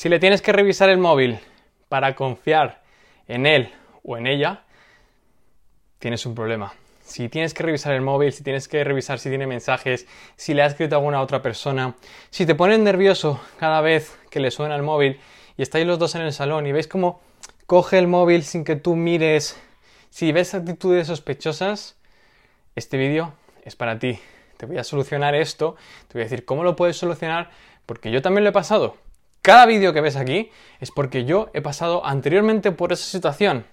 Si le tienes que revisar el móvil para confiar en él o en ella, tienes un problema. Si tienes que revisar el móvil, si tienes que revisar si tiene mensajes, si le ha escrito a alguna otra persona, si te pones nervioso cada vez que le suena el móvil y estáis los dos en el salón y veis cómo coge el móvil sin que tú mires, si ves actitudes sospechosas, este vídeo es para ti. Te voy a solucionar esto, te voy a decir cómo lo puedes solucionar, porque yo también lo he pasado. Cada vídeo que ves aquí es porque yo he pasado anteriormente por esa situación.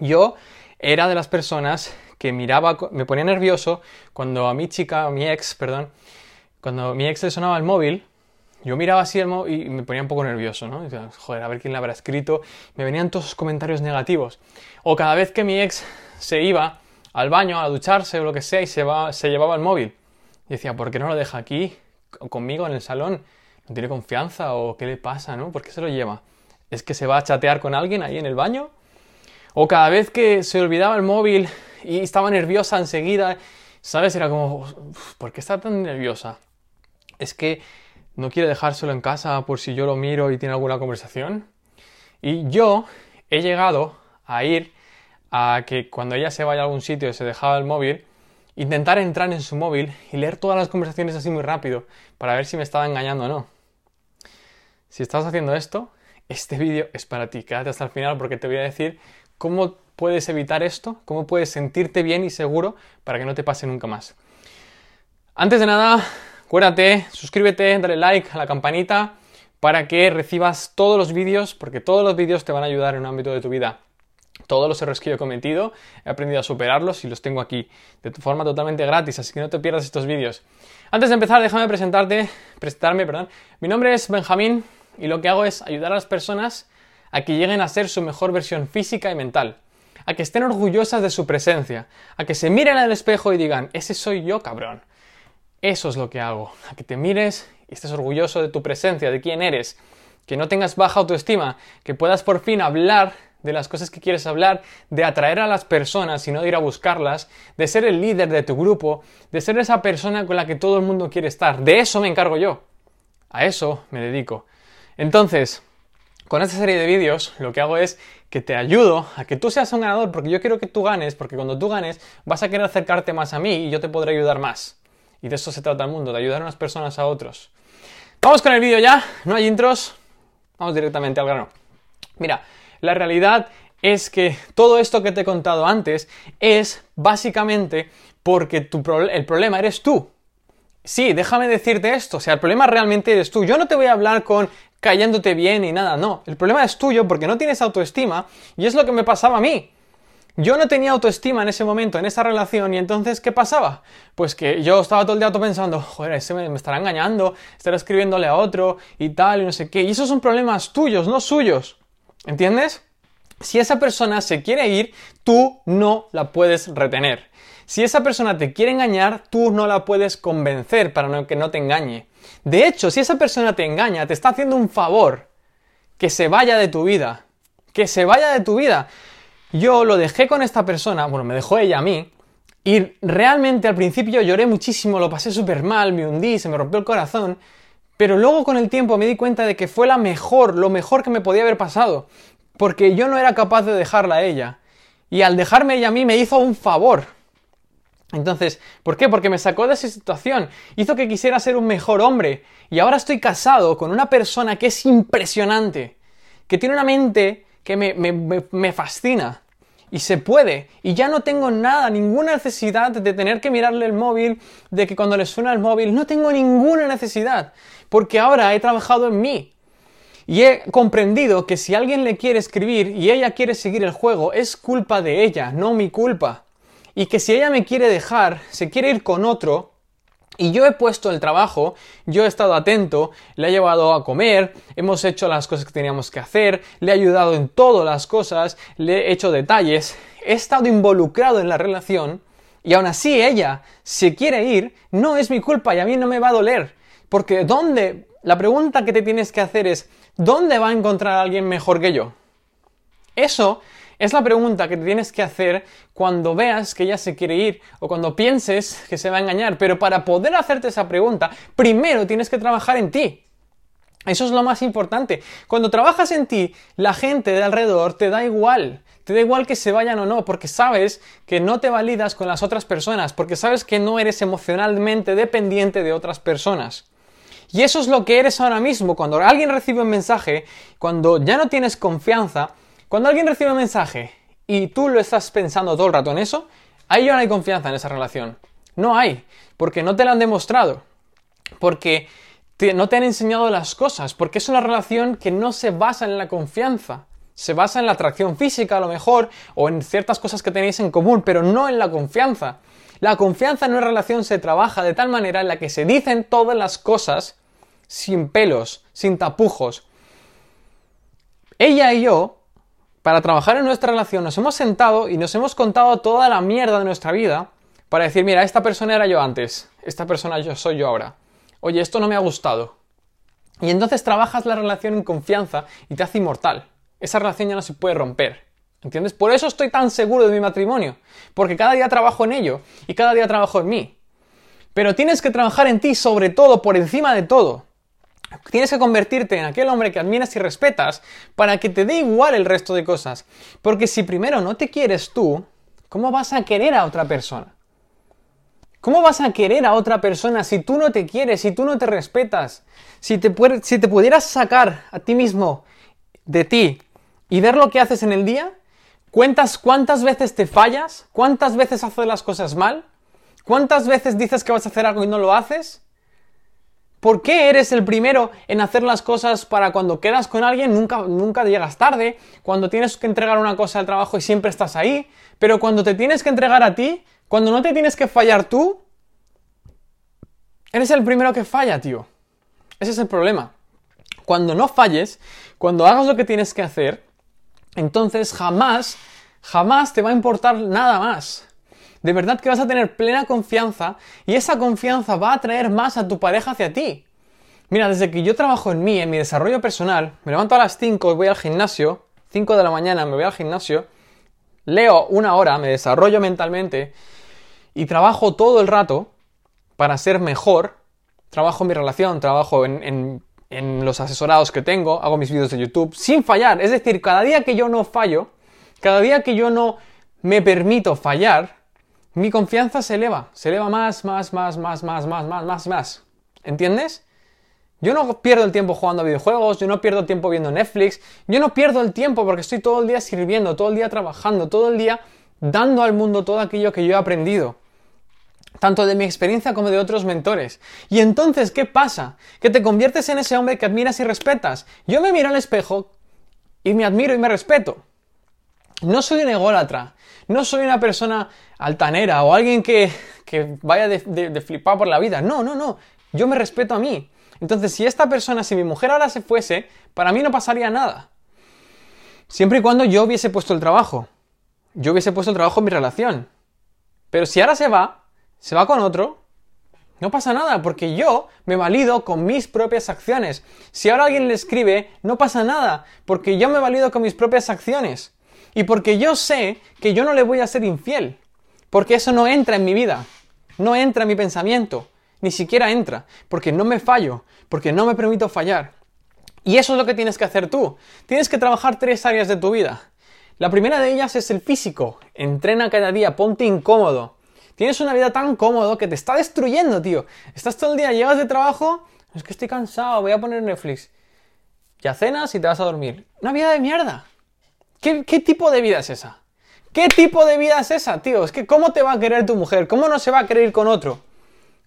Yo era de las personas que miraba, me ponía nervioso cuando a mi chica, a mi ex, perdón, cuando mi ex le sonaba el móvil, yo miraba así el móvil y me ponía un poco nervioso, ¿no? joder, a ver quién le habrá escrito. Me venían todos esos comentarios negativos. O cada vez que mi ex se iba al baño a ducharse o lo que sea y se, va, se llevaba el móvil. Y decía, ¿por qué no lo deja aquí conmigo en el salón? ¿No tiene confianza o qué le pasa, no? ¿Por qué se lo lleva? ¿Es que se va a chatear con alguien ahí en el baño? O cada vez que se olvidaba el móvil y estaba nerviosa enseguida, ¿sabes? Era como, ¿por qué está tan nerviosa? Es que no quiere dejárselo en casa por si yo lo miro y tiene alguna conversación. Y yo he llegado a ir a que cuando ella se vaya a algún sitio y se dejaba el móvil, intentar entrar en su móvil y leer todas las conversaciones así muy rápido para ver si me estaba engañando o no. Si estás haciendo esto, este vídeo es para ti. Quédate hasta el final porque te voy a decir cómo puedes evitar esto, cómo puedes sentirte bien y seguro para que no te pase nunca más. Antes de nada, acuérdate, suscríbete, dale like a la campanita para que recibas todos los vídeos, porque todos los vídeos te van a ayudar en un ámbito de tu vida. Todos los errores que yo he cometido, he aprendido a superarlos y los tengo aquí, de forma totalmente gratis, así que no te pierdas estos vídeos. Antes de empezar, déjame presentarte, presentarme, perdón. Mi nombre es Benjamín y lo que hago es ayudar a las personas a que lleguen a ser su mejor versión física y mental, a que estén orgullosas de su presencia, a que se miren al espejo y digan, ese soy yo, cabrón. Eso es lo que hago, a que te mires y estés orgulloso de tu presencia, de quién eres, que no tengas baja autoestima, que puedas por fin hablar de las cosas que quieres hablar, de atraer a las personas y no de ir a buscarlas, de ser el líder de tu grupo, de ser esa persona con la que todo el mundo quiere estar. De eso me encargo yo. A eso me dedico. Entonces, con esta serie de vídeos lo que hago es que te ayudo a que tú seas un ganador, porque yo quiero que tú ganes, porque cuando tú ganes vas a querer acercarte más a mí y yo te podré ayudar más. Y de eso se trata el mundo, de ayudar a unas personas a otros. Vamos con el vídeo ya, no hay intros, vamos directamente al grano. Mira, la realidad es que todo esto que te he contado antes es básicamente porque tu el problema eres tú. Sí, déjame decirte esto, o sea, el problema realmente eres tú. Yo no te voy a hablar con cayéndote bien y nada, no. El problema es tuyo porque no tienes autoestima y es lo que me pasaba a mí. Yo no tenía autoestima en ese momento, en esa relación, y entonces, ¿qué pasaba? Pues que yo estaba todo el día pensando, joder, ese me, me, estará engañando, estará escribiéndole a otro y tal, y no sé qué. Y esos son problemas tuyos, no suyos. ¿Entiendes? Si esa persona se quiere ir, tú no la puedes retener. Si esa persona te quiere engañar, tú no la puedes convencer para que no te engañe. De hecho, si esa persona te engaña, te está haciendo un favor. Que se vaya de tu vida. Que se vaya de tu vida. Yo lo dejé con esta persona, bueno, me dejó ella a mí, y realmente al principio lloré muchísimo, lo pasé súper mal, me hundí, se me rompió el corazón, pero luego con el tiempo me di cuenta de que fue la mejor, lo mejor que me podía haber pasado, porque yo no era capaz de dejarla a ella. Y al dejarme ella a mí me hizo un favor. Entonces, ¿por qué? Porque me sacó de esa situación, hizo que quisiera ser un mejor hombre. Y ahora estoy casado con una persona que es impresionante, que tiene una mente que me, me, me fascina y se puede. Y ya no tengo nada, ninguna necesidad de tener que mirarle el móvil, de que cuando le suena el móvil, no tengo ninguna necesidad, porque ahora he trabajado en mí. Y he comprendido que si alguien le quiere escribir y ella quiere seguir el juego, es culpa de ella, no mi culpa. Y que si ella me quiere dejar, se quiere ir con otro, y yo he puesto el trabajo, yo he estado atento, le he llevado a comer, hemos hecho las cosas que teníamos que hacer, le he ayudado en todas las cosas, le he hecho detalles, he estado involucrado en la relación y aún así ella se quiere ir, no es mi culpa y a mí no me va a doler. Porque ¿dónde? La pregunta que te tienes que hacer es, ¿dónde va a encontrar a alguien mejor que yo? Eso es la pregunta que te tienes que hacer cuando veas que ella se quiere ir o cuando pienses que se va a engañar. Pero para poder hacerte esa pregunta, primero tienes que trabajar en ti. Eso es lo más importante. Cuando trabajas en ti, la gente de alrededor te da igual. Te da igual que se vayan o no, porque sabes que no te validas con las otras personas, porque sabes que no eres emocionalmente dependiente de otras personas. Y eso es lo que eres ahora mismo. Cuando alguien recibe un mensaje, cuando ya no tienes confianza, cuando alguien recibe un mensaje y tú lo estás pensando todo el rato en eso, ahí ya no hay confianza en esa relación. No hay, porque no te lo han demostrado. Porque no te han enseñado las cosas, porque es una relación que no se basa en la confianza. Se basa en la atracción física a lo mejor, o en ciertas cosas que tenéis en común, pero no en la confianza. La confianza en una relación se trabaja de tal manera en la que se dicen todas las cosas sin pelos, sin tapujos. Ella y yo, para trabajar en nuestra relación, nos hemos sentado y nos hemos contado toda la mierda de nuestra vida para decir, mira, esta persona era yo antes, esta persona yo soy yo ahora oye, esto no me ha gustado. Y entonces trabajas la relación en confianza y te hace inmortal. Esa relación ya no se puede romper. ¿Entiendes? Por eso estoy tan seguro de mi matrimonio. Porque cada día trabajo en ello y cada día trabajo en mí. Pero tienes que trabajar en ti sobre todo, por encima de todo. Tienes que convertirte en aquel hombre que admiras y respetas para que te dé igual el resto de cosas. Porque si primero no te quieres tú, ¿cómo vas a querer a otra persona? ¿Cómo vas a querer a otra persona si tú no te quieres, si tú no te respetas? Si te, si te pudieras sacar a ti mismo de ti y ver lo que haces en el día, ¿cuentas cuántas veces te fallas? ¿Cuántas veces haces las cosas mal? ¿Cuántas veces dices que vas a hacer algo y no lo haces? ¿Por qué eres el primero en hacer las cosas para cuando quedas con alguien nunca, nunca llegas tarde? Cuando tienes que entregar una cosa al trabajo y siempre estás ahí. Pero cuando te tienes que entregar a ti, cuando no te tienes que fallar tú, eres el primero que falla, tío. Ese es el problema. Cuando no falles, cuando hagas lo que tienes que hacer, entonces jamás, jamás te va a importar nada más. De verdad que vas a tener plena confianza y esa confianza va a atraer más a tu pareja hacia ti. Mira, desde que yo trabajo en mí, en mi desarrollo personal, me levanto a las 5 y voy al gimnasio, 5 de la mañana me voy al gimnasio, leo una hora, me desarrollo mentalmente y trabajo todo el rato para ser mejor. Trabajo en mi relación, trabajo en, los asesorados que tengo, hago mis vídeos de YouTube sin fallar. Es decir, cada día que yo no fallo, cada día que yo no me permito fallar, mi confianza se eleva, se eleva más, más, más, más, más, más, más, más más. ¿Entiendes? Yo no pierdo el tiempo jugando a videojuegos, yo no pierdo el tiempo viendo Netflix, yo no pierdo el tiempo porque estoy todo el día sirviendo, todo el día trabajando, todo el día dando al mundo todo aquello que yo he aprendido, tanto de mi experiencia como de otros mentores. Y entonces, ¿qué pasa? Que te conviertes en ese hombre que admiras y respetas. Yo me miro al espejo y me admiro y me respeto. No soy un ególatra, no soy una persona altanera o alguien que, vaya de, de, flipar por la vida. No, no, no. Yo me respeto a mí. Entonces, si esta persona, si mi mujer ahora se fuese, para mí no pasaría nada. Siempre y cuando yo hubiese puesto el trabajo. Yo hubiese puesto el trabajo en mi relación. Pero si ahora se va, se va con otro, no pasa nada, porque yo me valido con mis propias acciones. Si ahora alguien le escribe, no pasa nada, porque yo me valido con mis propias acciones. Y porque yo sé que yo no le voy a ser infiel, porque eso no entra en mi vida, no entra en mi pensamiento, ni siquiera entra, porque no me fallo, porque no me permito fallar. Y eso es lo que tienes que hacer tú. Tienes que trabajar tres áreas de tu vida. La primera de ellas es el físico. Entrena cada día, ponte incómodo. Tienes una vida tan cómodo que te está destruyendo, tío. Estás todo el día, llegas de trabajo, es que estoy cansado, voy a poner Netflix. Ya cenas y te vas a dormir. Una vida de mierda. ¿Qué, ¿Qué, tipo de vida es esa? ¿Qué tipo de vida es esa, tío? Es que ¿cómo te va a querer tu mujer? ¿Cómo no se va a querer con otro?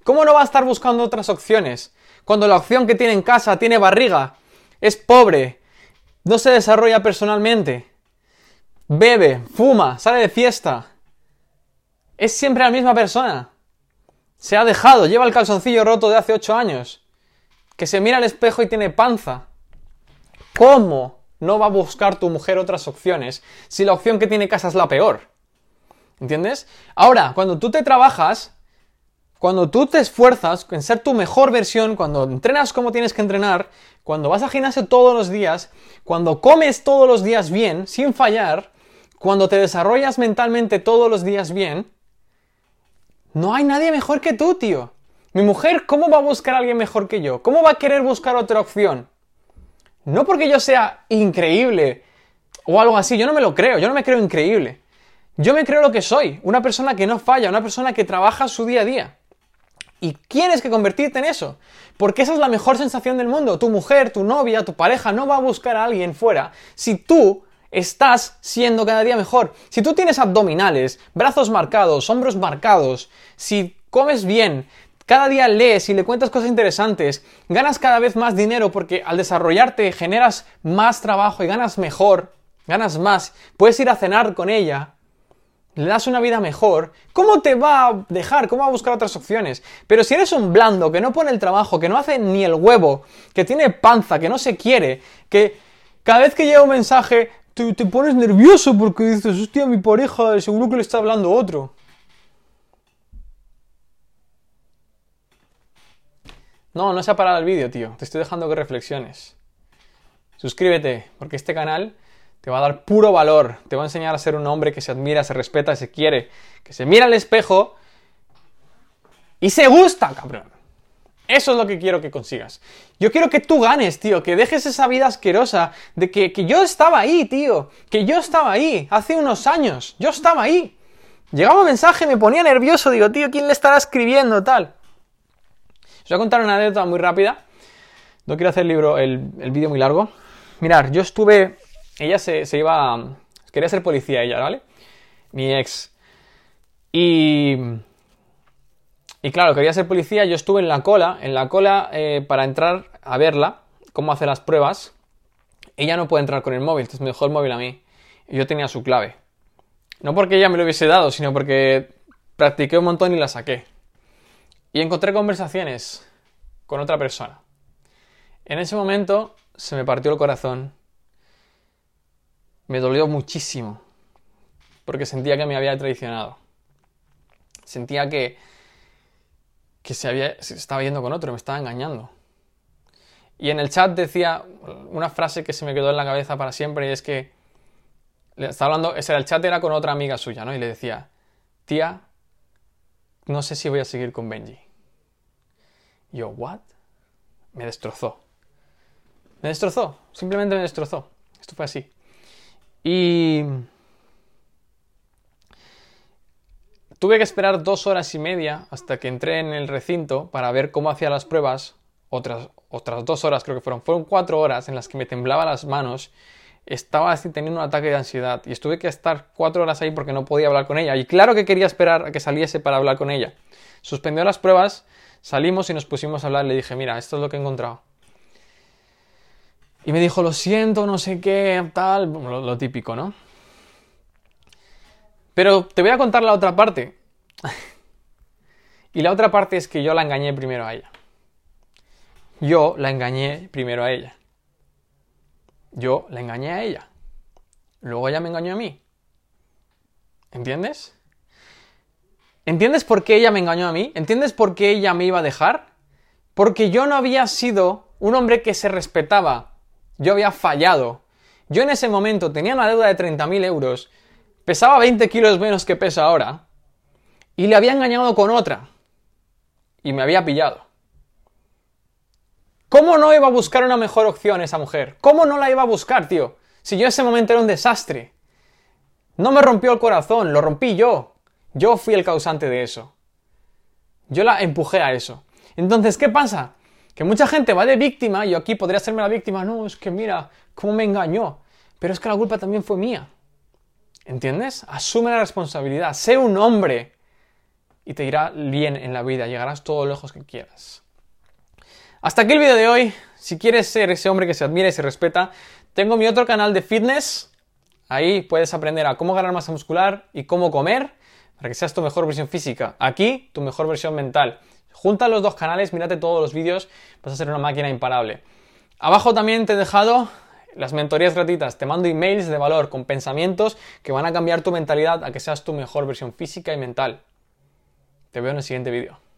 ¿Cómo no va a estar buscando otras opciones? Cuando la opción que tiene en casa tiene barriga, es pobre, no se desarrolla personalmente, bebe, fuma, sale de fiesta, es siempre la misma persona. Se ha dejado, lleva el calzoncillo roto de hace 8 años. Que se mira al espejo y tiene panza. ¿Cómo no va a buscar tu mujer otras opciones si la opción que tiene casa es la peor? ¿Entiendes? Ahora, cuando tú te trabajas, cuando tú te esfuerzas en ser tu mejor versión, cuando entrenas como tienes que entrenar, cuando vas a gimnasio todos los días, cuando comes todos los días bien, sin fallar, cuando te desarrollas mentalmente todos los días bien, no hay nadie mejor que tú, tío. Mi mujer, ¿cómo va a buscar a alguien mejor que yo? ¿Cómo va a querer buscar otra opción? No porque yo sea increíble o algo así, yo no me lo creo, yo no me creo increíble. Yo me creo lo que soy, una persona que no falla, una persona que trabaja su día a día. Y tienes que convertirte en eso, porque esa es la mejor sensación del mundo. Tu mujer, tu novia, tu pareja no va a buscar a alguien fuera si tú estás siendo cada día mejor. Si tú tienes abdominales, brazos marcados, hombros marcados, si comes bien, cada día lees y le cuentas cosas interesantes, ganas cada vez más dinero porque al desarrollarte generas más trabajo y ganas mejor, ganas más, puedes ir a cenar con ella, le das una vida mejor, ¿cómo te va a dejar? ¿Cómo va a buscar otras opciones? Pero si eres un blando que no pone el trabajo, que no hace ni el huevo, que tiene panza, que no se quiere, que cada vez que llega un mensaje te, te pones nervioso porque dices, hostia, mi pareja seguro que le está hablando otro. No, no se ha parado el vídeo, tío. Te estoy dejando que reflexiones. Suscríbete, porque este canal te va a dar puro valor. Te va a enseñar a ser un hombre que se admira, se respeta, se quiere, que se mira al espejo y se gusta, cabrón. Eso es lo que quiero que consigas. Yo quiero que tú ganes, tío, que dejes esa vida asquerosa de que, que yo estaba ahí, tío, que yo estaba ahí hace unos años, yo estaba ahí. Llegaba un mensaje, me ponía nervioso, digo, tío, ¿quién le estará escribiendo tal? Voy a contar una anécdota muy rápida. No quiero hacer el, libro, el, vídeo muy largo. Mirar, yo estuve. Ella se, iba. Quería ser policía, ella, ¿vale? Mi ex. Y. Y claro, quería ser policía. Yo estuve en la cola, en la cola eh, para entrar a verla, cómo hace las pruebas. Ella no puede entrar con el móvil, entonces me dejó el móvil a mí. Y yo tenía su clave. No porque ella me lo hubiese dado, sino porque practiqué un montón y la saqué. Y encontré conversaciones con otra persona. En ese momento se me partió el corazón. Me dolió muchísimo. Porque sentía que me había traicionado. Sentía que, que se, había, se estaba yendo con otro, me estaba engañando. Y en el chat decía una frase que se me quedó en la cabeza para siempre y es que estaba hablando, ese era el chat era con otra amiga suya, ¿no? Y le decía, tía, no sé si voy a seguir con Benji. yo, ¿what? Me destrozó. Me destrozó, simplemente me destrozó. Esto fue así. Y tuve que esperar dos horas y media hasta que entré en el recinto para ver cómo hacía las pruebas. Otras, otras dos horas creo que fueron. Fueron cuatro horas en las que me temblaba las manos estaba así teniendo un ataque de ansiedad y estuve que estar cuatro horas ahí porque no podía hablar con ella. Y claro que quería esperar a que saliese para hablar con ella. Suspendió las pruebas, salimos y nos pusimos a hablar. Le dije, mira, esto es lo que he encontrado. Y me dijo, lo siento, no sé qué, tal, lo, lo típico, ¿no? Pero te voy a contar la otra parte. y la otra parte es que yo la engañé primero a ella. Yo la engañé primero a ella. Yo la engañé a ella. Luego ella me engañó a mí. ¿Entiendes? ¿Entiendes por qué ella me engañó a mí? ¿Entiendes por qué ella me iba a dejar? Porque yo no había sido un hombre que se respetaba. Yo había fallado. Yo en ese momento tenía una deuda de 30.000 euros, pesaba 20 kilos menos que pesa ahora, y le había engañado con otra. Y me había pillado. ¿Cómo no iba a buscar una mejor opción esa mujer? ¿Cómo no la iba a buscar, tío? Si yo en ese momento era un desastre. No me rompió el corazón, lo rompí yo. Yo fui el causante de eso. Yo la empujé a eso. Entonces, ¿qué pasa? Que mucha gente va de víctima, yo aquí podría serme la víctima, no, es que mira, cómo me engañó. Pero es que la culpa también fue mía. ¿Entiendes? Asume la responsabilidad, sé un hombre y te irá bien en la vida, llegarás todo lo lejos que quieras. Hasta aquí el vídeo de hoy. Si quieres ser ese hombre que se admira y se respeta, tengo mi otro canal de fitness. Ahí puedes aprender a cómo ganar masa muscular y cómo comer para que seas tu mejor versión física. Aquí, tu mejor versión mental. Junta los dos canales, mírate todos los vídeos, vas a ser una máquina imparable. Abajo también te he dejado las mentorías gratuitas. Te mando emails de valor con pensamientos que van a cambiar tu mentalidad a que seas tu mejor versión física y mental. Te veo en el siguiente vídeo.